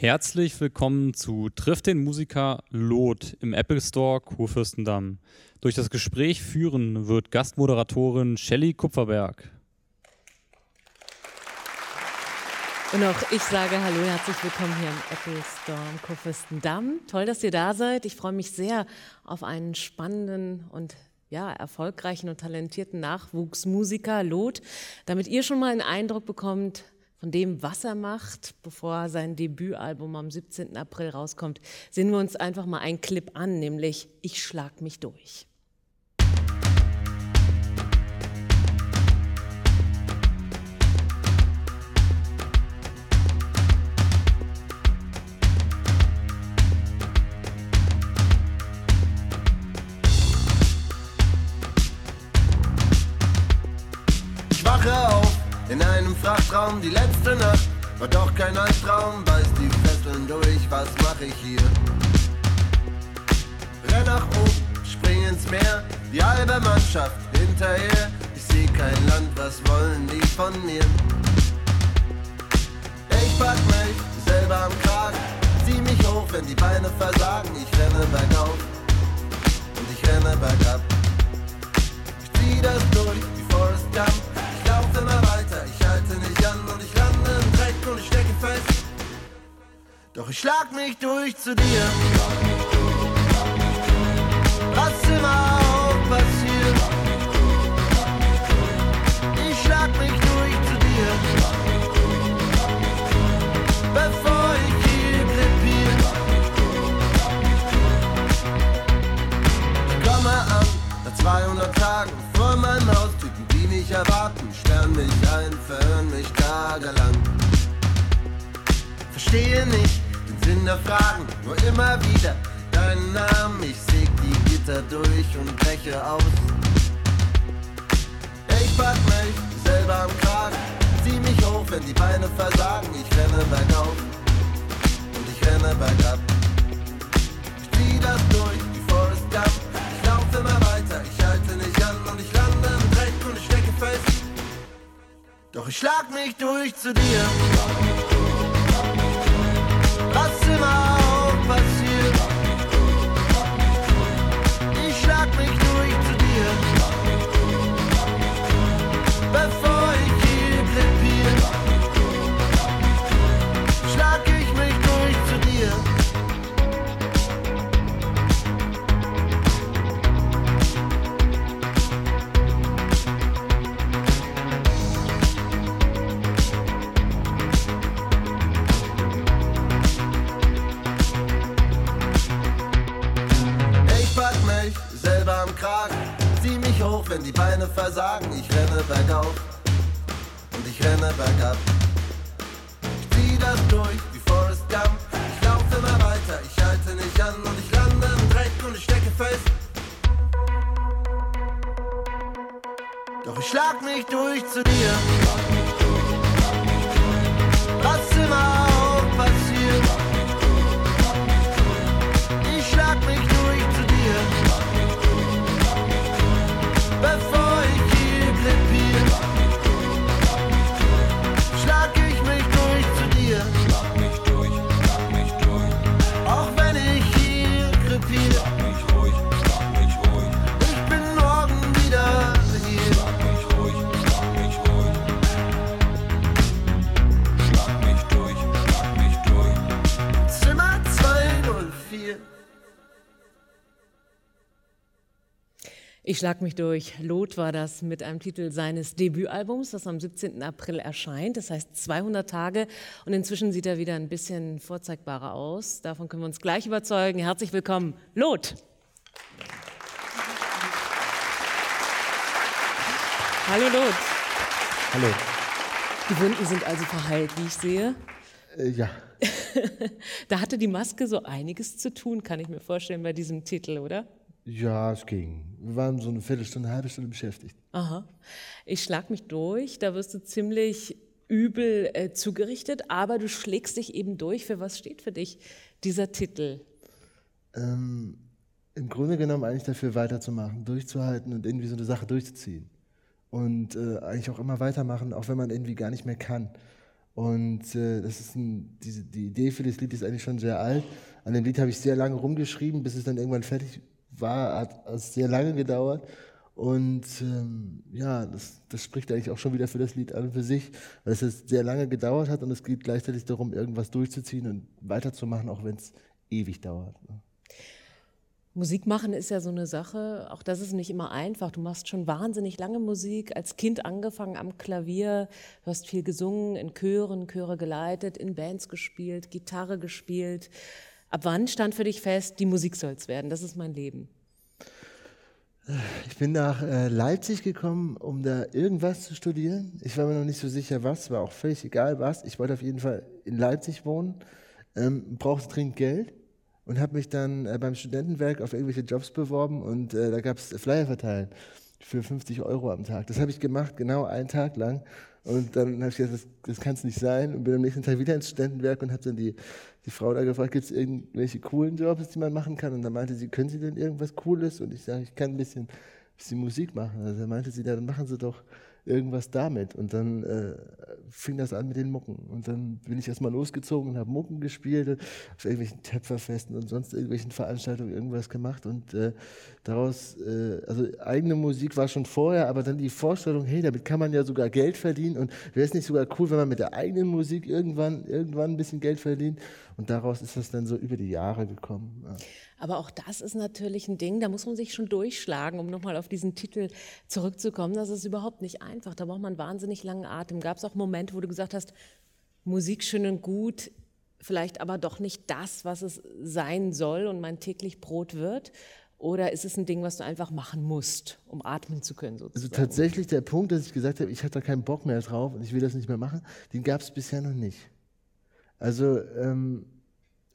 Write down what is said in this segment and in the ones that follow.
Herzlich willkommen zu Triff den Musiker Lot im Apple Store Kurfürstendamm. Durch das Gespräch führen wird Gastmoderatorin Shelley Kupferberg. Und auch ich sage Hallo, herzlich willkommen hier im Apple Store Kurfürstendamm. Toll, dass ihr da seid. Ich freue mich sehr auf einen spannenden und ja, erfolgreichen und talentierten Nachwuchsmusiker Lot, damit ihr schon mal einen Eindruck bekommt, von dem, was er macht, bevor sein Debütalbum am 17. April rauskommt, sehen wir uns einfach mal einen Clip an, nämlich Ich schlag mich durch. Frachtraum, die letzte Nacht war doch kein Albtraum, beiß die Fesseln durch, was mach ich hier? Renn nach oben, spring ins Meer, die halbe Mannschaft hinterher. Ich seh kein Land, was wollen die von mir? Ich pack mich selber am Kragen, zieh mich hoch, wenn die Beine versagen. Ich renne bergauf und ich renne bergab. Ich zieh das durch wie Forrest Gump. Doch ich schlag mich durch zu dir. Was immer auch passiert. Ich schlag mich durch zu dir. Bevor ich hier krepier. Ich komme an, nach 200 Tagen vor meinem Haus. Die mich erwarten, sperren mich ein, verhören mich tagelang. Verstehe nicht den Sinn der Fragen, nur immer wieder deinen Namen. Ich säg die Gitter durch und breche aus. Ich pack mich selber am Kragen, zieh mich hoch, wenn die Beine versagen. Ich renne bergauf und ich renne bergab. Ich zieh das durch wie Forrest Gump. Ich lauf immer weiter, ich halte nicht an und ich lande im Dreck und ich stecke fest. Doch ich schlag mich durch zu dir. Wenn die Beine versagen. Ich renne bergauf und ich renne bergab. Ich zieh das durch wie Forrest Gump. Ich lauf immer weiter, ich halte nicht an und ich lande im Dreck und ich stecke fest. Doch ich schlag mich durch zu dir. Ich schlag mich durch. Lot war das mit einem Titel seines Debütalbums, das am 17. April erscheint. Das heißt 200 Tage. Und inzwischen sieht er wieder ein bisschen vorzeigbarer aus. Davon können wir uns gleich überzeugen. Herzlich willkommen, Lot. Hallo Lot. Hallo. Die Wunden sind also verheilt, wie ich sehe. Äh, ja, Da hatte die Maske so einiges zu tun, kann ich mir vorstellen, bei diesem Titel, oder? Ja, es ging. Wir waren so eine Viertelstunde, eine halbe Stunde beschäftigt. Aha. Ich schlag mich durch, da wirst du ziemlich übel äh, zugerichtet, aber du schlägst dich eben durch. Für was steht für dich dieser Titel? Ähm, Im Grunde genommen eigentlich dafür weiterzumachen, durchzuhalten und irgendwie so eine Sache durchzuziehen. Und äh, eigentlich auch immer weitermachen, auch wenn man irgendwie gar nicht mehr kann. Und äh, das ist ein, diese, die Idee für das Lied ist eigentlich schon sehr alt. An dem Lied habe ich sehr lange rumgeschrieben, bis es dann irgendwann fertig war, hat sehr lange gedauert. Und ähm, ja, das, das spricht eigentlich auch schon wieder für das Lied an und für sich, weil es sehr lange gedauert hat und es geht gleichzeitig darum, irgendwas durchzuziehen und weiterzumachen, auch wenn es ewig dauert. Ne? Musik machen ist ja so eine Sache, auch das ist nicht immer einfach. Du machst schon wahnsinnig lange Musik, als Kind angefangen am Klavier, du hast viel gesungen, in Chören, Chöre geleitet, in Bands gespielt, Gitarre gespielt. Ab wann stand für dich fest, die Musik soll es werden, das ist mein Leben? Ich bin nach äh, Leipzig gekommen, um da irgendwas zu studieren. Ich war mir noch nicht so sicher, was, war auch völlig egal was. Ich wollte auf jeden Fall in Leipzig wohnen, ähm, brauchte dringend Geld und habe mich dann äh, beim Studentenwerk auf irgendwelche Jobs beworben und äh, da gab es Flyer verteilen für 50 Euro am Tag. Das habe ich gemacht, genau einen Tag lang. Und dann habe ich gesagt, das, das kann es nicht sein. Und bin am nächsten Tag wieder ins Studentenwerk und habe dann die, die Frau da gefragt, gibt es irgendwelche coolen Jobs, die man machen kann? Und dann meinte sie, können Sie denn irgendwas Cooles? Und ich sage, ich kann ein bisschen, bisschen Musik machen. Also dann meinte sie, dann machen Sie doch irgendwas damit. Und dann äh, fing das an mit den Mucken. Und dann bin ich erstmal losgezogen und habe Mucken gespielt, auf irgendwelchen Töpferfesten und sonst irgendwelchen Veranstaltungen irgendwas gemacht. Und äh, daraus, äh, also eigene Musik war schon vorher, aber dann die Vorstellung, hey, damit kann man ja sogar Geld verdienen. Und wäre es nicht sogar cool, wenn man mit der eigenen Musik irgendwann, irgendwann ein bisschen Geld verdient? Und daraus ist das dann so über die Jahre gekommen. Ja. Aber auch das ist natürlich ein Ding, da muss man sich schon durchschlagen, um nochmal auf diesen Titel zurückzukommen. Das ist überhaupt nicht einfach. Da braucht man wahnsinnig langen Atem. Gab es auch Momente, wo du gesagt hast, Musik schön und gut, vielleicht aber doch nicht das, was es sein soll und mein täglich Brot wird? Oder ist es ein Ding, was du einfach machen musst, um atmen zu können? Sozusagen? Also tatsächlich der Punkt, dass ich gesagt habe, ich hatte da keinen Bock mehr drauf und ich will das nicht mehr machen, den gab es bisher noch nicht. Also ähm,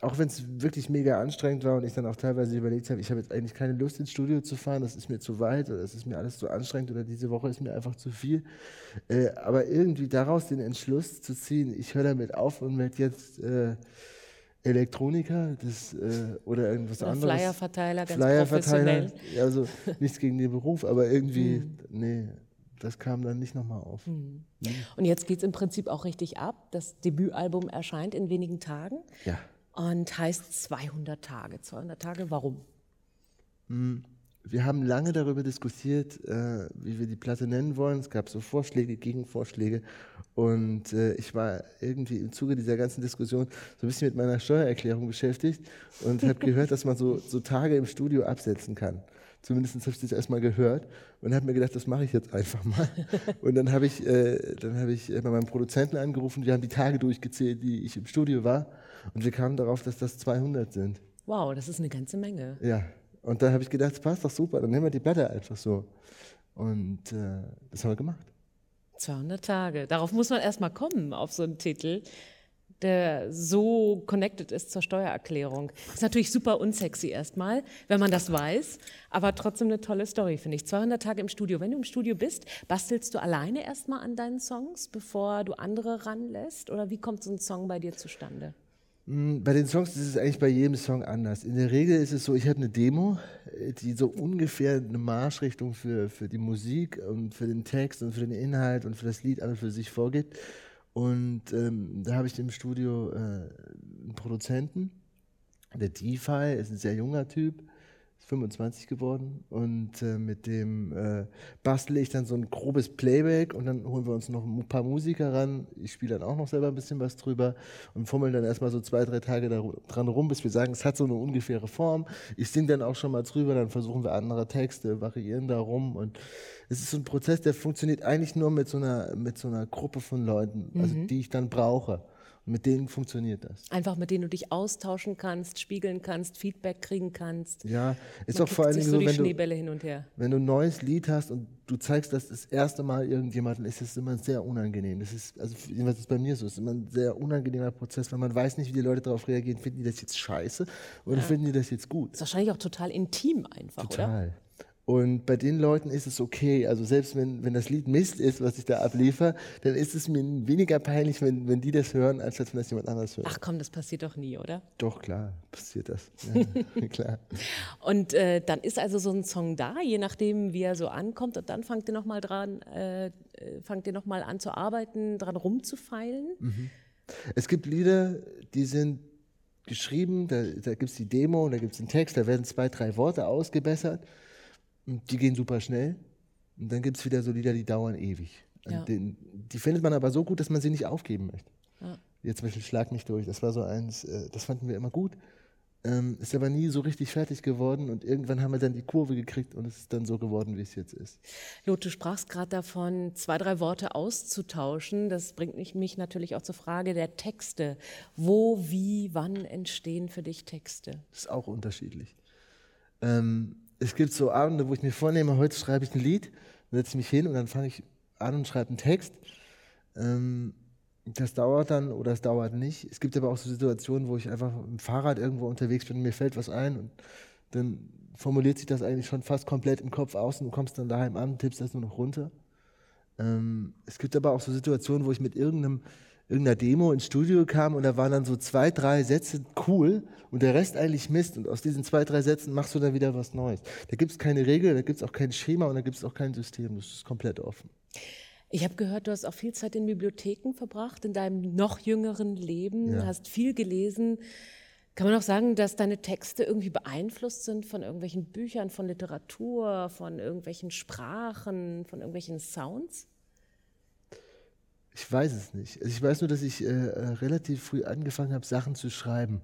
auch wenn es wirklich mega anstrengend war und ich dann auch teilweise überlegt habe, ich habe jetzt eigentlich keine Lust ins Studio zu fahren, das ist mir zu weit oder das ist mir alles zu anstrengend oder diese Woche ist mir einfach zu viel. Äh, aber irgendwie daraus den Entschluss zu ziehen, ich höre damit auf und werde jetzt äh, Elektroniker das, äh, oder irgendwas oder anderes. Flyerverteiler, ganz Flyerverteiler, also nichts gegen den Beruf, aber irgendwie, mhm. nee, das kam dann nicht nochmal auf. Mhm. Und jetzt geht es im Prinzip auch richtig ab. Das Debütalbum erscheint in wenigen Tagen. Ja und heißt 200 Tage. 200 Tage, warum? Hm, wir haben lange darüber diskutiert, äh, wie wir die Platte nennen wollen. Es gab so Vorschläge, Gegenvorschläge. Und äh, ich war irgendwie im Zuge dieser ganzen Diskussion so ein bisschen mit meiner Steuererklärung beschäftigt und habe gehört, dass man so, so Tage im Studio absetzen kann. Zumindest habe ich das erstmal gehört und habe mir gedacht, das mache ich jetzt einfach mal. Und dann habe ich, äh, dann hab ich bei meinem Produzenten angerufen, wir haben die Tage durchgezählt, die ich im Studio war. Und wir kamen darauf, dass das 200 sind. Wow, das ist eine ganze Menge. Ja, und da habe ich gedacht, das passt doch super, dann nehmen wir die Platte einfach so. Und äh, das haben wir gemacht. 200 Tage. Darauf muss man erstmal kommen, auf so einen Titel der so connected ist zur Steuererklärung. Ist natürlich super unsexy erstmal, wenn man das weiß, aber trotzdem eine tolle Story, finde ich. 200 Tage im Studio. Wenn du im Studio bist, bastelst du alleine erstmal an deinen Songs, bevor du andere ranlässt? Oder wie kommt so ein Song bei dir zustande? Mm, bei den Songs ist es eigentlich bei jedem Song anders. In der Regel ist es so, ich habe eine Demo, äh, die so ungefähr eine Marschrichtung für, für die Musik und für den Text und für den Inhalt und für das Lied an und für sich vorgibt. Und ähm, da habe ich im Studio äh, einen Produzenten, der DeFi, ist ein sehr junger Typ, 25 geworden und äh, mit dem äh, bastle ich dann so ein grobes Playback und dann holen wir uns noch ein paar Musiker ran. Ich spiele dann auch noch selber ein bisschen was drüber und fummeln dann erstmal so zwei, drei Tage dran rum, bis wir sagen, es hat so eine ungefähre Form. Ich singe dann auch schon mal drüber, dann versuchen wir andere Texte, variieren da rum und es ist so ein Prozess, der funktioniert eigentlich nur mit so einer, mit so einer Gruppe von Leuten, also mhm. die ich dann brauche. Mit denen funktioniert das. Einfach mit denen du dich austauschen kannst, spiegeln kannst, Feedback kriegen kannst. Ja, ist auch vor allem so, wenn, Schneebälle du, hin und her. wenn du ein neues Lied hast und du zeigst das das erste Mal irgendjemandem, ist es immer sehr unangenehm. Das ist, also was ist bei mir so, es ist immer ein sehr unangenehmer Prozess, weil man weiß nicht, wie die Leute darauf reagieren. Finden die das jetzt scheiße oder ja. finden die das jetzt gut? Das ist wahrscheinlich auch total intim einfach, total. oder? Und bei den Leuten ist es okay. Also selbst wenn, wenn das Lied Mist ist, was ich da abliefer, dann ist es mir weniger peinlich, wenn, wenn die das hören, als wenn das jemand anders hört. Ach komm, das passiert doch nie, oder? Doch, klar, passiert das. Ja, klar. Und äh, dann ist also so ein Song da, je nachdem, wie er so ankommt. Und dann fangt ihr nochmal dran, äh, äh, fangt ihr noch mal an zu arbeiten, dran rumzufeilen. Es gibt Lieder, die sind geschrieben, da, da gibt es die Demo da gibt es einen Text, da werden zwei, drei Worte ausgebessert und die gehen super schnell. Und dann gibt es wieder so Lieder, die dauern ewig. Und Ja. Den, die findet man aber so gut, dass man sie nicht aufgeben möchte. Ja. Jetzt zum Beispiel Schlag mich durch, das war so eins, äh, das fanden wir immer gut. Ähm, ist aber nie so richtig fertig geworden und irgendwann haben wir dann die Kurve gekriegt und es ist dann so geworden, wie es jetzt ist. Lot, du sprachst gerade davon, zwei, drei Worte auszutauschen. Das bringt mich, mich natürlich auch zur Frage der Texte. Wo, wie, wann entstehen für dich Texte? Das ist auch unterschiedlich. Ähm, es gibt so Abende, wo ich mir vornehme, heute schreibe ich ein Lied, setze ich mich hin und dann fange ich an und schreibe einen Text. Ähm, das dauert dann oder es dauert nicht. Es gibt aber auch so Situationen, wo ich einfach mit dem Fahrrad irgendwo unterwegs bin und mir fällt was ein und dann formuliert sich das eigentlich schon fast komplett im Kopf aus und du kommst dann daheim an, tippst das nur noch runter. Ähm, es gibt aber auch so Situationen, wo ich mit irgendeinem, irgendeiner Demo ins Studio kam und da waren dann so zwei, drei Sätze cool und der Rest eigentlich Mist. Und aus diesen zwei, drei Sätzen machst du dann wieder was Neues. Da gibt es keine Regel, da gibt es auch kein Schema und da gibt es auch kein System. Das ist komplett offen. Ich habe gehört, du hast auch viel Zeit in Bibliotheken verbracht in deinem noch jüngeren Leben, Ja. hast viel gelesen. Kann man auch sagen, dass deine Texte irgendwie beeinflusst sind von irgendwelchen Büchern, von Literatur, von irgendwelchen Sprachen, von irgendwelchen Sounds? Ich weiß es nicht. Also ich weiß nur, dass ich äh, äh, relativ früh angefangen habe, Sachen zu schreiben.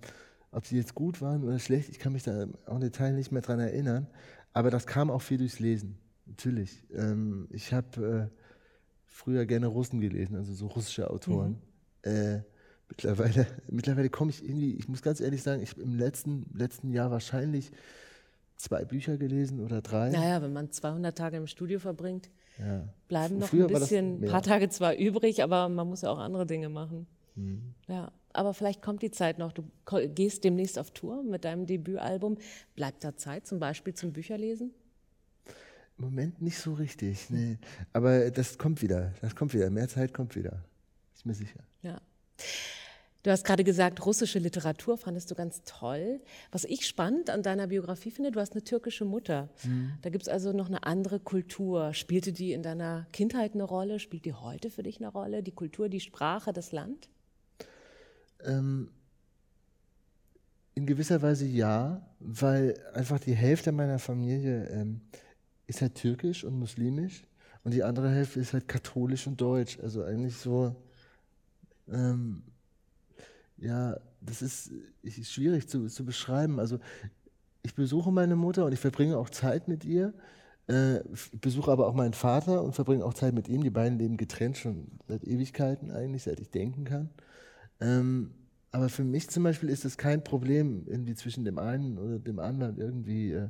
Ob sie jetzt gut waren oder schlecht, ich kann mich da auch im Detail nicht mehr dran erinnern. Aber das kam auch viel durchs Lesen. Natürlich. Ähm, ich habe äh, früher gerne Russen gelesen, also so russische Autoren. Äh, mittlerweile mittlerweile komme ich irgendwie, ich muss ganz ehrlich sagen, ich habe im letzten, letzten Jahr wahrscheinlich zwei Bücher gelesen oder drei. Naja, wenn man 200 Tage im Studio verbringt, Ja. bleiben noch Früher ein bisschen, ein paar Tage zwar übrig, aber man muss ja auch andere Dinge machen. Mhm. Ja, aber vielleicht kommt die Zeit noch. Du gehst demnächst auf Tour mit deinem Debütalbum. Bleibt da Zeit, zum Beispiel zum Bücherlesen? Im Moment nicht so richtig, nee. Aber das kommt wieder, das kommt wieder. Mehr Zeit kommt wieder. Ist mir sicher. Ja. Du hast gerade gesagt, russische Literatur fandest du ganz toll. Was ich spannend an deiner Biografie finde, du hast eine türkische Mutter. Da gibt es also noch eine andere Kultur. Spielte die in deiner Kindheit eine Rolle? Spielt die heute für dich eine Rolle? Die Kultur, die Sprache, das Land? Ähm, in gewisser Weise ja, weil einfach die Hälfte meiner Familie ähm, ist halt türkisch und muslimisch und die andere Hälfte ist halt katholisch und deutsch. Also eigentlich so, ähm, ja, das ist, schwierig zu, zu beschreiben. Also ich besuche meine Mutter und ich verbringe auch Zeit mit ihr. Äh, f- besuche aber auch meinen Vater und verbringe auch Zeit mit ihm. Die beiden leben getrennt schon seit Ewigkeiten eigentlich, seit ich denken kann. Ähm, aber für mich zum Beispiel ist es kein Problem, irgendwie zwischen dem einen oder dem anderen irgendwie äh,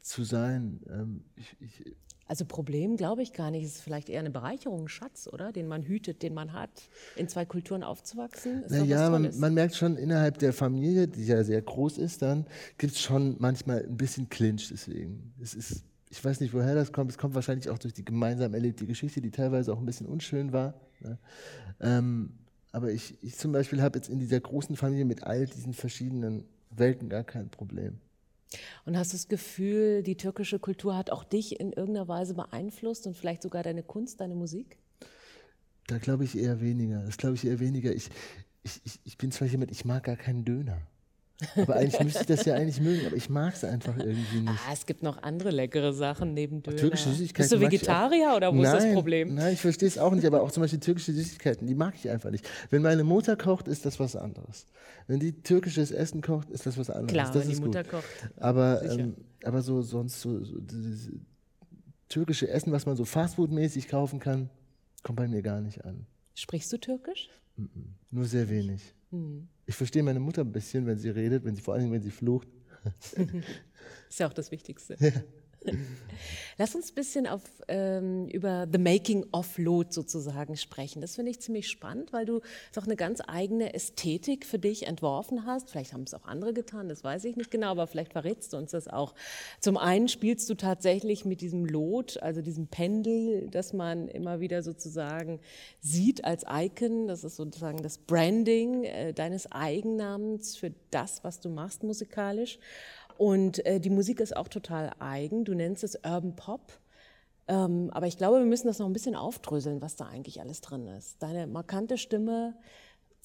zu sein. Ähm, ich, ich, Also Problem glaube ich gar nicht. Es ist vielleicht eher eine Bereicherung, ein Schatz, oder? Den man hütet, den man hat. In zwei Kulturen aufzuwachsen, ist naja, man, man merkt schon innerhalb der Familie, die ja sehr groß ist, dann gibt es schon manchmal ein bisschen Clinch deswegen. Es ist, ich weiß nicht, woher das kommt. Es kommt wahrscheinlich auch durch die gemeinsam erlebte Geschichte, die teilweise auch ein bisschen unschön war. Ne? Ähm, aber ich, ich zum Beispiel habe jetzt in dieser großen Familie mit all diesen verschiedenen Welten gar kein Problem. Und hast du das Gefühl, die türkische Kultur hat auch dich in irgendeiner Weise beeinflusst und vielleicht sogar deine Kunst, deine Musik? Da glaube ich eher weniger. Das glaube ich eher weniger. Ich, ich, ich, bin zwar jemand, ich mag gar keinen Döner. Aber eigentlich müsste ich das ja eigentlich mögen, aber ich mag es einfach irgendwie nicht. Ah, es gibt noch andere leckere Sachen neben Döner. Türkische Süßigkeiten. Bist du Vegetarier oder wo ist nein, das Problem? Nein, ich verstehe es auch nicht, aber auch zum Beispiel türkische Süßigkeiten, die mag ich einfach nicht. Wenn meine Mutter kocht, ist das was anderes. Wenn die türkisches Essen kocht, ist das was anderes. Klar, das wenn die ist Mutter gut. kocht. Aber, ähm, aber so sonst so, so türkische Essen, was man so Fastfood-mäßig kaufen kann, kommt bei mir gar nicht an. Sprichst du Türkisch? Nur sehr wenig. Hm. Ich verstehe meine Mutter ein bisschen, wenn sie redet, wenn sie vor allem wenn sie flucht. Ist ja auch das Wichtigste. Lass uns ein bisschen auf, ähm, über The Making of Lot sozusagen sprechen. Das finde ich ziemlich spannend, weil du doch eine ganz eigene Ästhetik für dich entworfen hast. Vielleicht haben es auch andere getan, das weiß ich nicht genau, aber vielleicht verrätst du uns das auch. Zum einen spielst du tatsächlich mit diesem Lot, also diesem Pendel, das man immer wieder sozusagen sieht als Icon. Das ist sozusagen das Branding äh, deines Eigennamens für das, was du machst musikalisch. Und äh, die Musik ist auch total eigen. Du nennst es Urban Pop. Ähm, aber ich glaube, wir müssen das noch ein bisschen aufdröseln, was da eigentlich alles drin ist. Deine markante Stimme,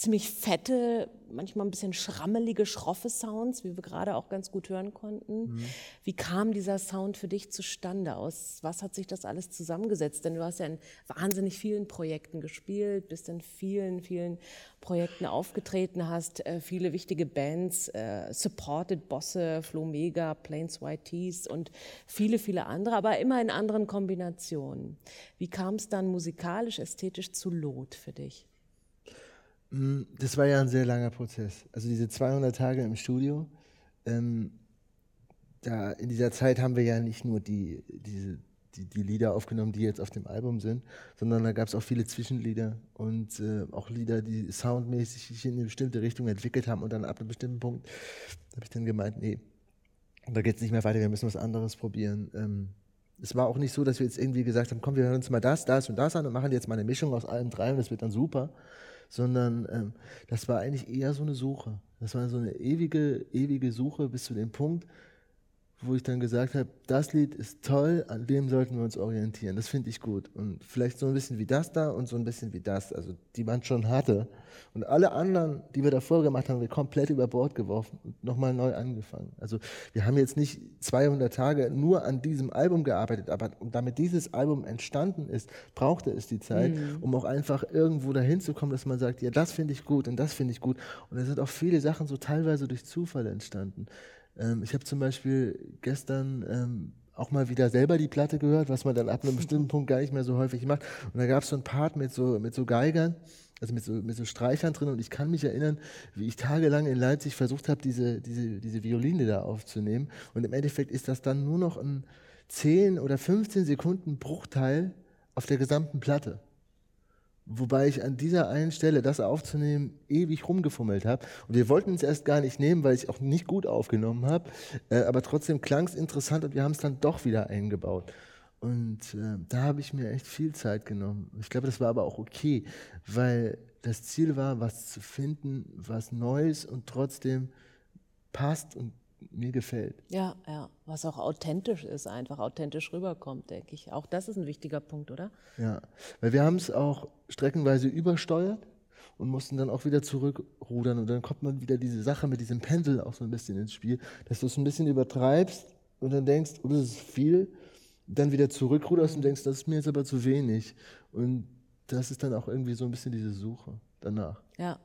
ziemlich fette, manchmal ein bisschen schrammelige, schroffe Sounds, wie wir gerade auch ganz gut hören konnten. Mhm. Wie kam dieser Sound für dich zustande? Aus was hat sich das alles zusammengesetzt? Denn du hast ja in wahnsinnig vielen Projekten gespielt, bist in vielen, vielen Projekten aufgetreten, hast äh, viele wichtige Bands äh, supported, Bosse, Flo Mega, Plains White Tees und viele, viele andere, aber immer in anderen Kombinationen. Wie kam es dann musikalisch, ästhetisch zu Lot für dich? Mm, das war ja ein sehr langer Prozess. Also diese 200 Tage im Studio, ähm, da in dieser Zeit haben wir ja nicht nur die, diese, die, die Lieder aufgenommen, die jetzt auf dem Album sind, sondern da gab es auch viele Zwischenlieder und äh, auch Lieder, die soundmäßig sich in eine bestimmte Richtung entwickelt haben und dann ab einem bestimmten Punkt habe ich dann gemeint, nee, da geht es nicht mehr weiter, wir müssen was anderes probieren. Ähm, es war auch nicht so, dass wir jetzt irgendwie gesagt haben, komm, wir hören uns mal das, das und das an und machen jetzt mal eine Mischung aus allem drei und das wird dann super, sondern ähm, das war eigentlich eher so eine Suche. Das war so eine ewige, ewige Suche bis zu dem Punkt, wo ich dann gesagt habe, das Lied ist toll, an dem sollten wir uns orientieren. Das finde ich gut. Und vielleicht so ein bisschen wie das da und so ein bisschen wie das, also die man schon hatte. Und alle anderen, die wir davor gemacht haben, wir komplett über Bord geworfen und nochmal neu angefangen. Also wir haben jetzt nicht 200 Tage nur an diesem Album gearbeitet, aber damit dieses Album entstanden ist, brauchte es die Zeit, mhm. um auch einfach irgendwo dahin zu kommen, dass man sagt, ja, das finde ich gut und das finde ich gut. Und da sind auch viele Sachen so teilweise durch Zufall entstanden. Ähm, ich habe zum Beispiel gestern ähm, auch mal wieder selber die Platte gehört, was man dann ab einem bestimmten Punkt gar nicht mehr so häufig macht. Und da gab es so ein Part mit so, mit so Geigern, also mit so, mit so Streichern drin. Und ich kann mich erinnern, wie ich tagelang in Leipzig versucht habe, diese, diese, diese Violine da aufzunehmen. Und im Endeffekt ist das dann nur noch ein 10 oder 15 Sekunden Bruchteil auf der gesamten Platte. Wobei ich an dieser einen Stelle, das aufzunehmen, ewig rumgefummelt habe. Und wir wollten es erst gar nicht nehmen, weil ich auch nicht gut aufgenommen habe. Äh, aber trotzdem klang es interessant und wir haben es dann doch wieder eingebaut. Und äh, da habe ich mir echt viel Zeit genommen. Ich glaube, das war aber auch okay, weil das Ziel war, was zu finden, was Neues und trotzdem passt und mir gefällt. Ja, ja, was auch authentisch ist, einfach authentisch rüberkommt, denke ich. Auch das ist ein wichtiger Punkt, oder? Ja, weil wir haben es auch streckenweise übersteuert und mussten dann auch wieder zurückrudern und dann kommt man wieder diese Sache mit diesem Pendel auch so ein bisschen ins Spiel, dass du es ein bisschen übertreibst und dann denkst, oh, das ist viel, dann wieder zurückruderst und denkst, das ist mir jetzt aber zu wenig und das ist dann auch irgendwie so ein bisschen diese Suche danach. Ja.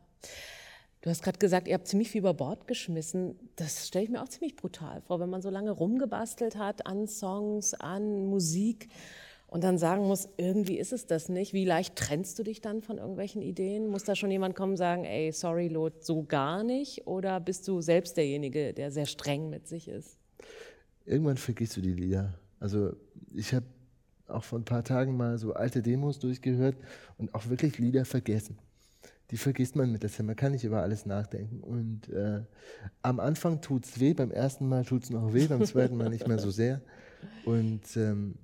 Du hast gerade gesagt, ihr habt ziemlich viel über Bord geschmissen. Das stelle ich mir auch ziemlich brutal vor, wenn man so lange rumgebastelt hat an Songs, an Musik und dann sagen muss, irgendwie ist es das nicht. Wie leicht trennst du dich dann von irgendwelchen Ideen? Muss da schon jemand kommen und sagen, ey, sorry, Lot, so gar nicht? Oder bist du selbst derjenige, der sehr streng mit sich ist? Irgendwann vergisst du die Lieder. Also ich habe auch vor ein paar Tagen mal so alte Demos durchgehört und auch wirklich Lieder vergessen die vergisst man mit der Zeit. Man kann nicht über alles nachdenken. Und äh, am Anfang tut es weh, beim ersten Mal tut es noch weh, beim zweiten Mal nicht mehr so sehr. Und ähm,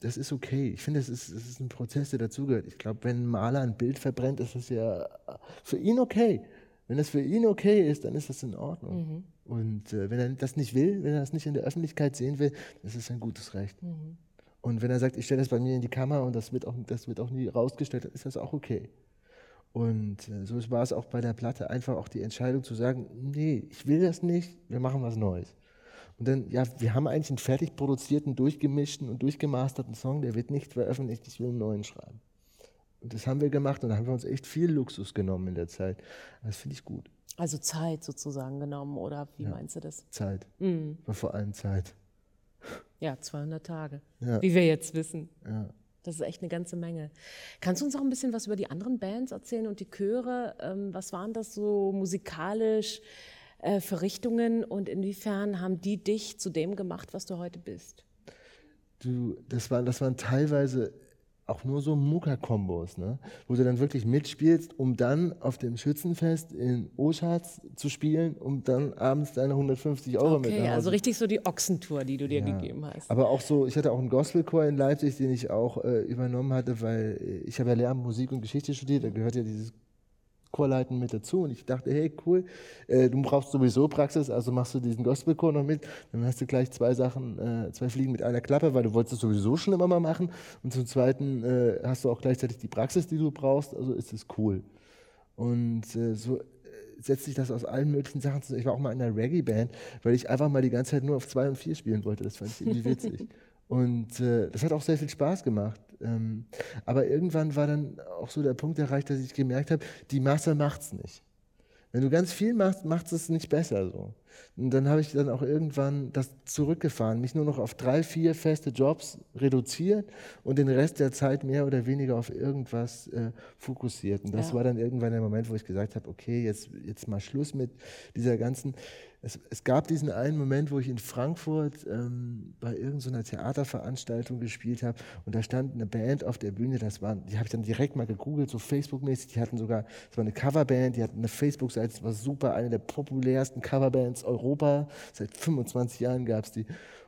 das ist okay. Ich finde, es ist, ist ein Prozess, der dazugehört. Ich glaube, wenn ein Maler ein Bild verbrennt, ist das ja für ihn okay. Wenn das für ihn okay ist, dann ist das in Ordnung. Mhm. Und äh, wenn er das nicht will, wenn er das nicht in der Öffentlichkeit sehen will, dann ist es ein gutes Recht. Mhm. Und wenn er sagt, ich stelle das bei mir in die Kamera und das wird auch, das wird auch nie rausgestellt, dann ist das auch okay. Und äh, so war es auch bei der Platte. Einfach auch die Entscheidung zu sagen, nee, ich will das nicht, wir machen was Neues. Und dann, ja, wir haben eigentlich einen fertig produzierten, durchgemischten und durchgemasterten Song, der wird nicht veröffentlicht, ich will einen neuen schreiben. Und das haben wir gemacht und da haben wir uns echt viel Luxus genommen in der Zeit. Das finde ich gut. Also Zeit sozusagen genommen, oder wie ja, meinst du das? Zeit. Mhm. Vor allem Zeit. Ja, 200 Tage. Ja. Wie wir jetzt wissen. Ja. Das ist echt eine ganze Menge. Kannst du uns auch ein bisschen was über die anderen Bands erzählen und die Chöre? Ähm, was waren das so musikalisch äh, für Richtungen und inwiefern haben die dich zu dem gemacht, was du heute bist? du, das, waren, das waren teilweise auch nur so Mucka-Kombos, ne? wo du dann wirklich mitspielst, um dann auf dem Schützenfest in Oschatz zu spielen, um dann abends deine 150 Euro mit nach Okay, also richtig so die Ochsentour, die du dir ja. gegeben hast. Aber auch so, ich hatte auch einen Gospelchor in Leipzig, den ich auch äh, übernommen hatte, weil äh, ich habe ja Lehramt, Musik und Geschichte studiert, da gehört ja dieses Chorleiten mit dazu und ich dachte, hey, cool, äh, du brauchst sowieso Praxis, also machst du diesen Gospelchor noch mit, dann hast du gleich zwei Sachen, äh, zwei Fliegen mit einer Klappe, weil du wolltest es sowieso schon immer mal machen und zum Zweiten äh, hast du auch gleichzeitig die Praxis, die du brauchst, also ist es cool. Und äh, so äh, setzt sich das aus allen möglichen Sachen zusammen. Ich war auch mal in einer Reggae-Band, weil ich einfach mal die ganze Zeit nur auf zwei und vier spielen wollte. Das fand ich irgendwie witzig. Und äh, das hat auch sehr viel Spaß gemacht. Ähm, aber irgendwann war dann auch so der Punkt erreicht, dass ich gemerkt habe, die Masse macht's nicht. Wenn du ganz viel machst, macht es nicht besser so. Und dann habe ich dann auch irgendwann das zurückgefahren, mich nur noch auf drei, vier feste Jobs reduziert und den Rest der Zeit mehr oder weniger auf irgendwas äh, fokussiert. Und das Ja. war dann irgendwann der Moment, wo ich gesagt habe, okay, jetzt, jetzt mal Schluss mit dieser ganzen. Es, es gab diesen einen Moment, wo ich in Frankfurt ähm, bei irgendeiner Theaterveranstaltung gespielt habe und da stand eine Band auf der Bühne, das war, die habe ich dann direkt mal gegoogelt, so Facebook-mäßig, die hatten sogar, das war eine Coverband, die hatten eine Facebook-Seite, das war super, eine der populärsten Coverbands Europa, seit 25 Jahren gab es die.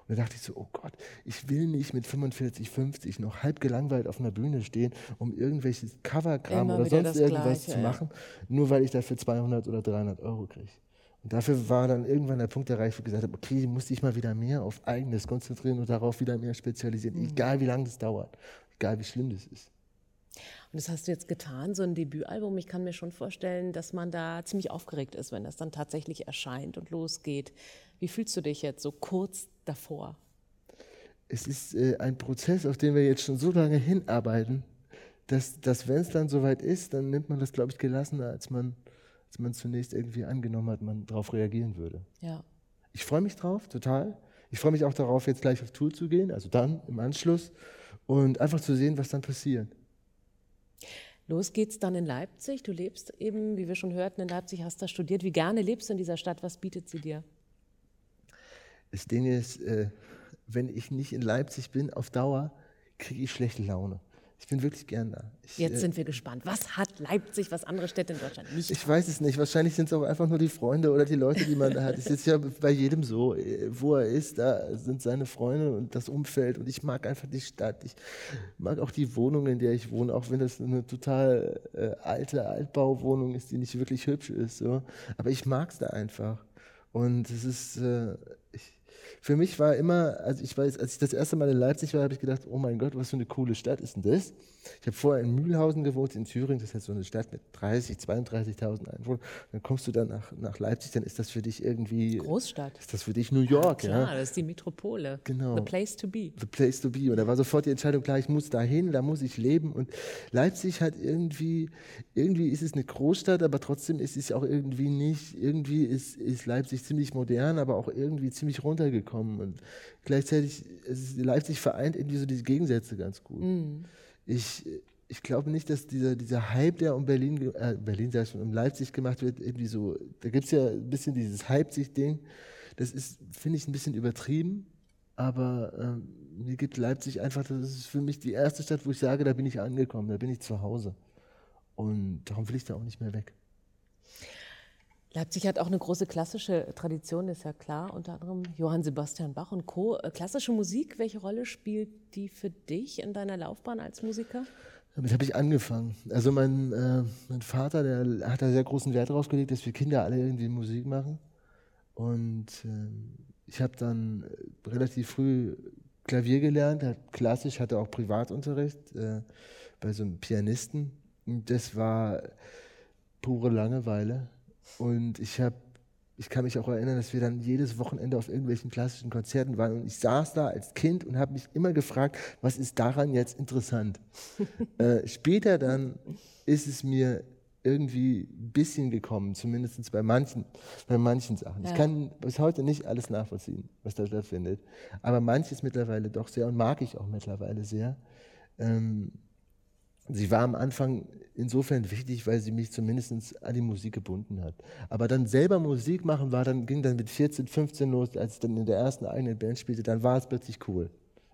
Und da dachte ich so, oh Gott, ich will nicht mit 45, 50 noch halb gelangweilt auf einer Bühne stehen, um irgendwelches Coverkram oder sonst irgendwas Gleiche, zu ja. machen, nur weil ich dafür 200 oder 300 Euro kriege. Und dafür war dann irgendwann der Punkt erreicht, wo ich gesagt habe, okay, ich muss dich mal wieder mehr auf Eigenes konzentrieren und darauf wieder mehr spezialisieren, Mhm. egal wie lange das dauert, egal wie schlimm das ist. Und das hast du jetzt getan, so ein Debütalbum. Ich kann mir schon vorstellen, dass man da ziemlich aufgeregt ist, wenn das dann tatsächlich erscheint und losgeht. Wie fühlst du dich jetzt so kurz davor? es ist äh, ein Prozess, auf den wir jetzt schon so lange hinarbeiten, dass, dass wenn es dann soweit ist, dann nimmt man das, glaube ich, gelassener, als man, als man zunächst irgendwie angenommen hat, man darauf reagieren würde. Ja. Ich freue mich drauf, total. Ich freue mich auch darauf, jetzt gleich auf Tour zu gehen, also dann im Anschluss und einfach zu sehen, was dann passiert. Los geht's dann in Leipzig. Du lebst eben, wie wir schon hörten, in Leipzig, hast da studiert. Wie gerne lebst du in dieser Stadt? Was bietet sie dir? Das Ding ist, äh, wenn ich nicht in Leipzig bin, auf Dauer, kriege ich schlechte Laune. Ich bin wirklich gern da. Ich, Jetzt äh, sind wir gespannt. Was hat Leipzig, was andere Städte in Deutschland nicht Ich weiß es nicht. Wahrscheinlich sind es auch einfach nur die Freunde oder die Leute, die man da hat. Es ist ja bei jedem so. äh, Wo er ist, da sind seine Freunde und das Umfeld. Und ich mag einfach die Stadt. Ich mag auch die Wohnung, in der ich wohne, auch wenn das eine total äh, alte Altbauwohnung ist, die nicht wirklich hübsch ist. So. Aber ich mag es da einfach. Und es ist. Äh, für mich war immer, also ich weiß, als ich das erste Mal in Leipzig war, habe ich gedacht, oh mein Gott, was für eine coole Stadt ist denn das? Ich habe vorher in Mühlhausen gewohnt, in Thüringen, das ist jetzt so eine Stadt mit 30, 32.000 Einwohnern. Dann kommst du dann nach, nach Leipzig, dann ist das für dich irgendwie, Großstadt. ist das für dich New York, Klar, ja? das ist die Metropole. Genau. The place to be. The place to be. Und da war sofort die Entscheidung klar, ich muss da hin, da muss ich leben. Und Leipzig hat irgendwie, irgendwie ist es eine Großstadt, aber trotzdem ist es auch irgendwie nicht. Irgendwie ist, ist Leipzig ziemlich modern, aber auch irgendwie ziemlich runtergekommen. Und gleichzeitig, ist, Leipzig vereint irgendwie so diese Gegensätze ganz gut. Ich, ich glaube nicht, dass dieser, dieser Hype, der um Berlin, äh, Berlin sag ich schon, um Leipzig gemacht wird, irgendwie so, da gibt es ja ein bisschen dieses Hype-sich-Ding. Das ist, finde ich, ein bisschen übertrieben. Aber ähm, mir gibt Leipzig einfach, das ist für mich die erste Stadt, wo ich sage, da bin ich angekommen, da bin ich zu Hause. Und darum will ich da auch nicht mehr weg. Leipzig hat auch eine große klassische Tradition, ist ja klar, unter anderem Johann Sebastian Bach und Co. Äh, Klassische Musik, welche Rolle spielt die für dich in deiner Laufbahn als Musiker? Damit habe ich angefangen. Also mein, äh, mein Vater, der hat da sehr großen Wert drauf gelegt, dass wir Kinder alle irgendwie Musik machen. Und ähm, ich habe dann äh, relativ früh Klavier gelernt, hat klassisch, hatte auch Privatunterricht äh, bei so einem Pianisten. Und das war pure Langeweile. Und ich habe, ich kann mich auch erinnern, dass wir dann jedes Wochenende auf irgendwelchen klassischen Konzerten waren. Und ich saß da als Kind und habe mich immer gefragt, was ist daran jetzt interessant? äh, später dann ist es mir irgendwie ein bisschen gekommen, zumindest bei manchen, bei manchen Sachen. Ich Ja. kann bis heute nicht alles nachvollziehen, was da stattfindet. Aber manches mittlerweile doch sehr und mag ich auch mittlerweile sehr. Ähm, Sie war am Anfang insofern wichtig, weil sie mich zumindest an die Musik gebunden hat. Aber dann selber Musik machen war dann, ging dann mit 14, 15 los, als ich dann in der ersten eigenen Band spielte, dann war es plötzlich cool.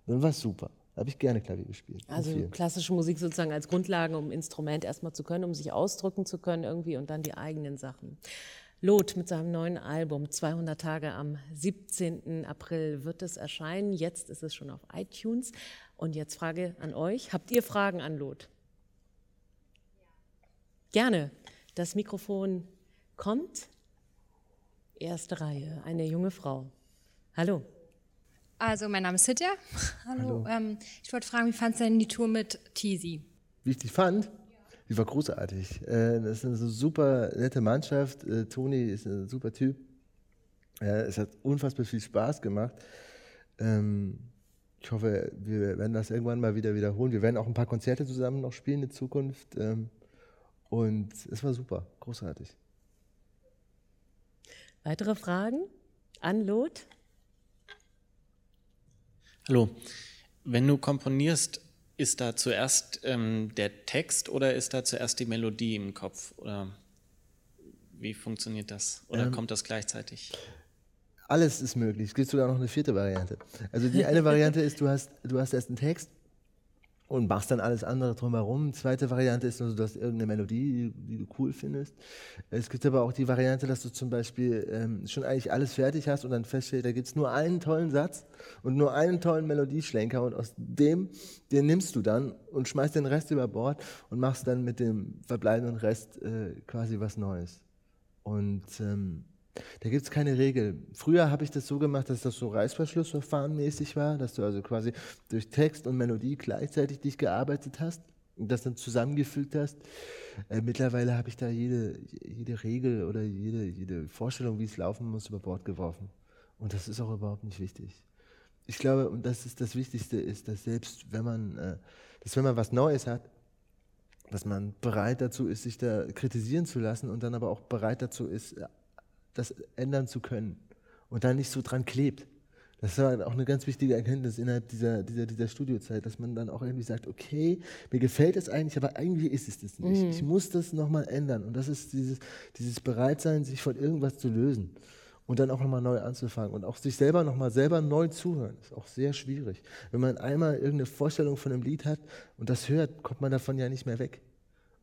Dann war es super. Habe ich gerne Klavier gespielt. Also klassische Musik sozusagen als Grundlage, um Instrument erstmal zu können, um sich ausdrücken zu können irgendwie und dann die eigenen Sachen. Lot mit seinem neuen Album 200 Tage am 17. April wird es erscheinen. Jetzt ist es schon auf iTunes. Und jetzt Frage an euch. Habt ihr Fragen an Lot? Gerne. Das Mikrofon kommt. Erste Reihe, eine junge Frau. Hallo. Also, mein Name ist Sitja. Hallo. Ähm, ich wollte fragen, wie fandst du denn die Tour mit Teasy? Wie ich die fand, die war großartig. Äh, das ist eine super nette Mannschaft. Äh, Toni ist ein super Typ. Es hat unfassbar viel Spaß gemacht. Ähm, ich hoffe, wir werden das irgendwann mal wieder wiederholen. Wir werden auch ein paar Konzerte zusammen noch spielen in Zukunft. Ähm, und es war super, großartig. Weitere Fragen an Lot? Hallo. Wenn du komponierst, ist da zuerst ähm, der Text oder ist da zuerst die Melodie im Kopf? Oder wie funktioniert das? Oder kommt das gleichzeitig? Alles ist möglich. Es gibt sogar noch eine vierte Variante. Also die eine Variante ist, du hast, du hast erst einen Text und machst dann alles andere drumherum. Zweite Variante ist, nur, du hast irgendeine Melodie, die, die du cool findest. Es gibt aber auch die Variante, dass du zum Beispiel ähm, schon eigentlich alles fertig hast und dann feststellst, da gibt es nur einen tollen Satz und nur einen tollen Melodieschlenker und aus dem, den nimmst du dann und schmeißt den Rest über Bord und machst dann mit dem verbleibenden Rest äh, quasi was Neues. Und ähm, da gibt es keine Regel. Früher habe ich das so gemacht, dass das so Reißverschlussverfahren mäßig war, dass du also quasi durch Text und Melodie gleichzeitig dich gearbeitet hast und das dann zusammengefügt hast. Äh, mittlerweile habe ich da jede, jede Regel oder jede, jede Vorstellung, wie es laufen muss, über Bord geworfen. Und das ist auch überhaupt nicht wichtig. Ich glaube, und das ist das Wichtigste, ist, dass selbst wenn man, äh, dass wenn man was Neues hat, dass man bereit dazu ist, sich da kritisieren zu lassen und dann aber auch bereit dazu ist, das ändern zu können und da nicht so dran klebt. Das war auch eine ganz wichtige Erkenntnis innerhalb dieser, dieser, dieser Studiozeit, dass man dann auch irgendwie sagt, okay, mir gefällt es eigentlich, aber irgendwie ist es das nicht. Ich muss das nochmal ändern. Und das ist dieses, dieses Bereitsein, sich von irgendwas zu lösen und dann auch nochmal neu anzufangen und auch sich selber nochmal selber neu zuhören. ist auch sehr schwierig. Wenn man einmal irgendeine Vorstellung von einem Lied hat und das hört, kommt man davon ja nicht mehr weg.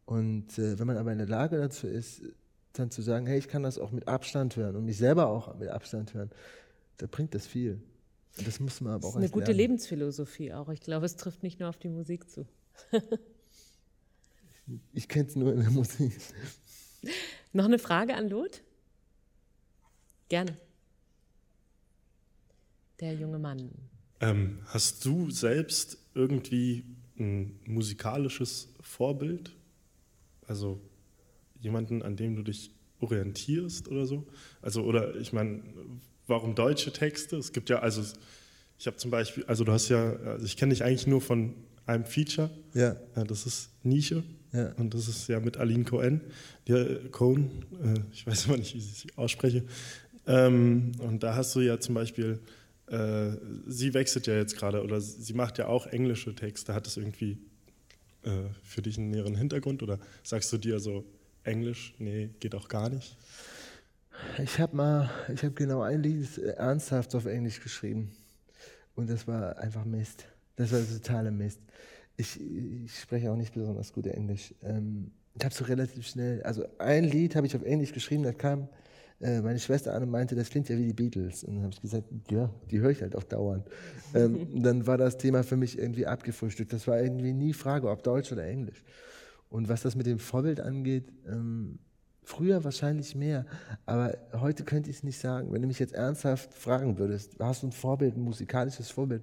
Und äh, wenn man aber in der Lage dazu ist, dann zu sagen, hey, ich kann das auch mit Abstand hören und mich selber auch mit Abstand hören, da bringt das viel. Und das muss man aber Das auch ist eine gute lernen. Lebensphilosophie auch. Ich glaube, es trifft nicht nur auf die Musik zu. Ich kenne es nur in der Musik. Noch eine Frage an Lot? Gerne. Der junge Mann. Ähm, hast du selbst irgendwie ein musikalisches Vorbild? Also jemanden, an dem du dich orientierst oder so? Also, oder ich meine, warum deutsche Texte? Es gibt ja, also ich habe zum Beispiel, also du hast ja, also ich kenne dich eigentlich nur von einem Feature. Ja. Ja, das ist Nische. Ja. Und das ist ja mit Aline Cohen. Die, äh, Cohen, äh, ich weiß immer nicht, wie ich sie ausspreche. Ähm, und da hast du ja zum Beispiel, äh, sie wechselt ja jetzt gerade oder sie macht ja auch englische Texte. Hat das irgendwie äh, für dich einen näheren Hintergrund oder sagst du dir so, Englisch, nee, geht auch gar nicht? Ich habe mal, ich habe genau ein Lied ernsthaft auf Englisch geschrieben. Und das war einfach Mist. Das war totaler Mist. Ich, ich spreche auch nicht besonders gut Englisch. Ähm, ich habe so relativ schnell, also ein Lied habe ich auf Englisch geschrieben, da kam äh, meine Schwester an und meinte, das klingt ja wie die Beatles. Und dann habe ich gesagt, ja, die höre ich halt auch dauernd. ähm, dann war das Thema für mich irgendwie abgefrühstückt. Das war irgendwie nie Frage, ob Deutsch oder Englisch. Und was das mit dem Vorbild angeht, ähm, früher wahrscheinlich mehr, aber heute könnte ich es nicht sagen. Wenn du mich jetzt ernsthaft fragen würdest, hast du ein Vorbild, ein musikalisches Vorbild?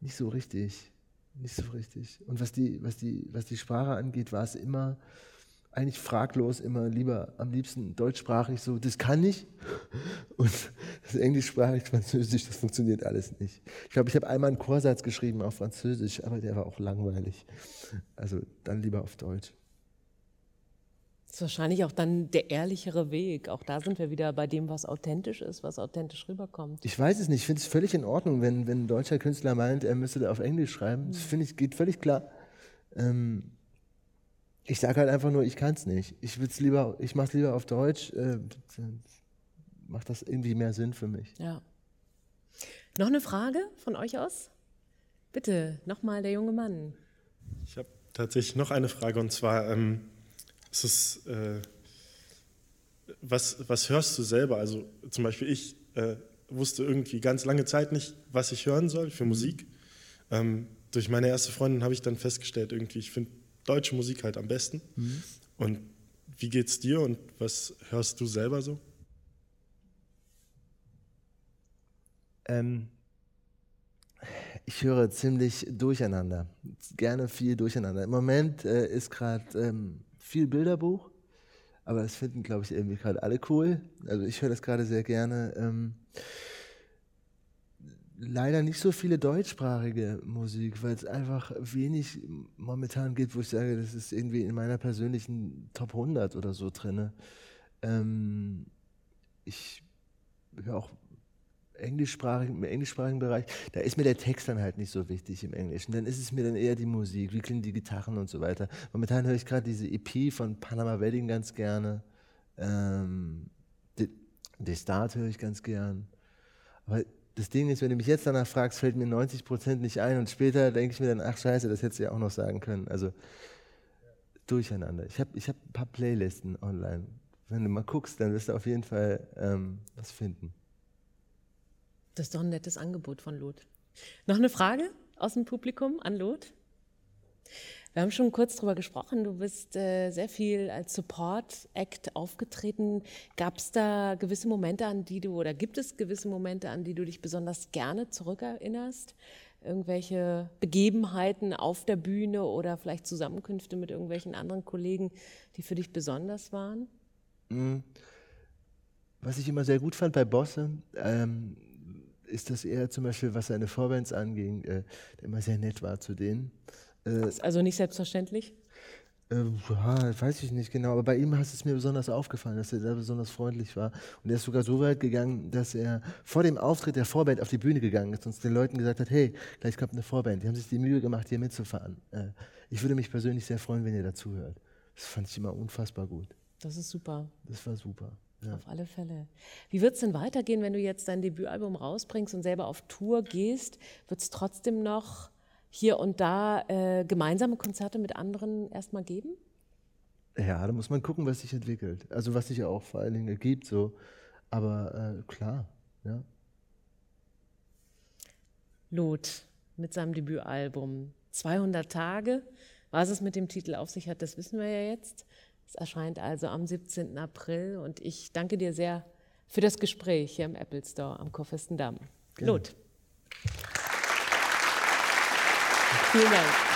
Nicht so richtig. Nicht so richtig. Und was die, was die, was die Sprache angeht, war es immer eigentlich fraglos, immer lieber am liebsten deutschsprachig so, das kann ich. Und das englischsprachig, französisch, das funktioniert alles nicht. Ich glaube, ich habe einmal einen Chorsatz geschrieben auf Französisch, aber der war auch langweilig. Also dann lieber auf Deutsch. Das ist wahrscheinlich auch dann der ehrlichere Weg. Auch da sind wir wieder bei dem, was authentisch ist, was authentisch rüberkommt. Ich weiß es nicht, ich finde es völlig in Ordnung, wenn, wenn ein deutscher Künstler meint, er müsste auf Englisch schreiben. Das finde ich, geht völlig klar. Ähm, ich sage halt einfach nur, ich kann es nicht. Ich will's lieber, ich mache es lieber auf Deutsch. Äh, macht das irgendwie mehr Sinn für mich. Ja. Noch eine Frage von euch aus? Bitte, nochmal der junge Mann. Ich habe tatsächlich noch eine Frage und zwar, ähm, ist es, äh, was, was hörst du selber? Also zum Beispiel ich äh, wusste irgendwie ganz lange Zeit nicht, was ich hören soll für Musik. Ähm, durch meine erste Freundin habe ich dann festgestellt, irgendwie, ich finde deutsche Musik halt am besten. Mhm. Und wie geht's dir und was hörst du selber so? Ähm, ich höre ziemlich durcheinander. Gerne viel durcheinander. Im Moment äh, ist gerade ähm, viel Bilderbuch, aber das finden, glaube ich, irgendwie gerade alle cool. Also ich höre das gerade sehr gerne. Ähm, leider nicht so viele deutschsprachige Musik, weil es einfach wenig momentan gibt, wo ich sage, das ist irgendwie in meiner persönlichen Top 100 oder so drin. Ähm, ich höre auch englischsprachigen, im englischsprachigen Bereich, da ist mir der Text dann halt nicht so wichtig im Englischen. Dann ist es mir dann eher die Musik, wie klingen die Gitarren und so weiter. Momentan höre ich gerade diese EP von Panama Wedding ganz gerne. Ähm, The, The Start höre ich ganz gern. Aber das Ding ist, wenn du mich jetzt danach fragst, fällt mir 90 Prozent nicht ein und später denke ich mir dann, ach scheiße, das hättest du ja auch noch sagen können. Also durcheinander. Ich habe ich hab ein paar Playlisten online. Wenn du mal guckst, dann wirst du auf jeden Fall ähm, was finden. Das ist doch ein nettes Angebot von Lot. Noch eine Frage aus dem Publikum an Lot? Wir haben schon kurz darüber gesprochen. Du bist äh, sehr viel als Support-Act aufgetreten. Gab es da gewisse Momente, an die du, oder gibt es gewisse Momente, an die du dich besonders gerne zurückerinnerst? Irgendwelche Begebenheiten auf der Bühne oder vielleicht Zusammenkünfte mit irgendwelchen anderen Kollegen, die für dich besonders waren? Mhm. Was ich immer sehr gut fand bei Bosse, ähm, ist das eher zum Beispiel, was seine Vorbands anging, äh, immer sehr nett war zu denen. Äh, also nicht selbstverständlich? Äh, ja, weiß ich nicht genau, aber bei ihm hat es mir besonders aufgefallen, dass er da besonders freundlich war. Und er ist sogar so weit gegangen, dass er vor dem Auftritt der Vorband auf die Bühne gegangen ist und den Leuten gesagt hat, hey, gleich kommt eine Vorband. Die haben sich die Mühe gemacht, hier mitzufahren. Äh, ich würde mich persönlich sehr freuen, wenn ihr dazuhört. Das fand ich immer unfassbar gut. Das ist super. Das war super. Ja. Auf alle Fälle. Wie wird es denn weitergehen, wenn du jetzt dein Debütalbum rausbringst und selber auf Tour gehst? Wird es trotzdem noch hier und da äh, gemeinsame Konzerte mit anderen erstmal geben? Ja, da muss man gucken, was sich entwickelt. Also was sich ja auch vor allen Dingen ergibt, so. Aber äh, klar, ja. Lot mit seinem Debütalbum 200 Tage. Was es mit dem Titel auf sich hat, das wissen wir ja jetzt. Es erscheint also am 17. April und ich danke dir sehr für das Gespräch hier im Apple Store am Kurfürstendamm. Lot. Vielen Dank.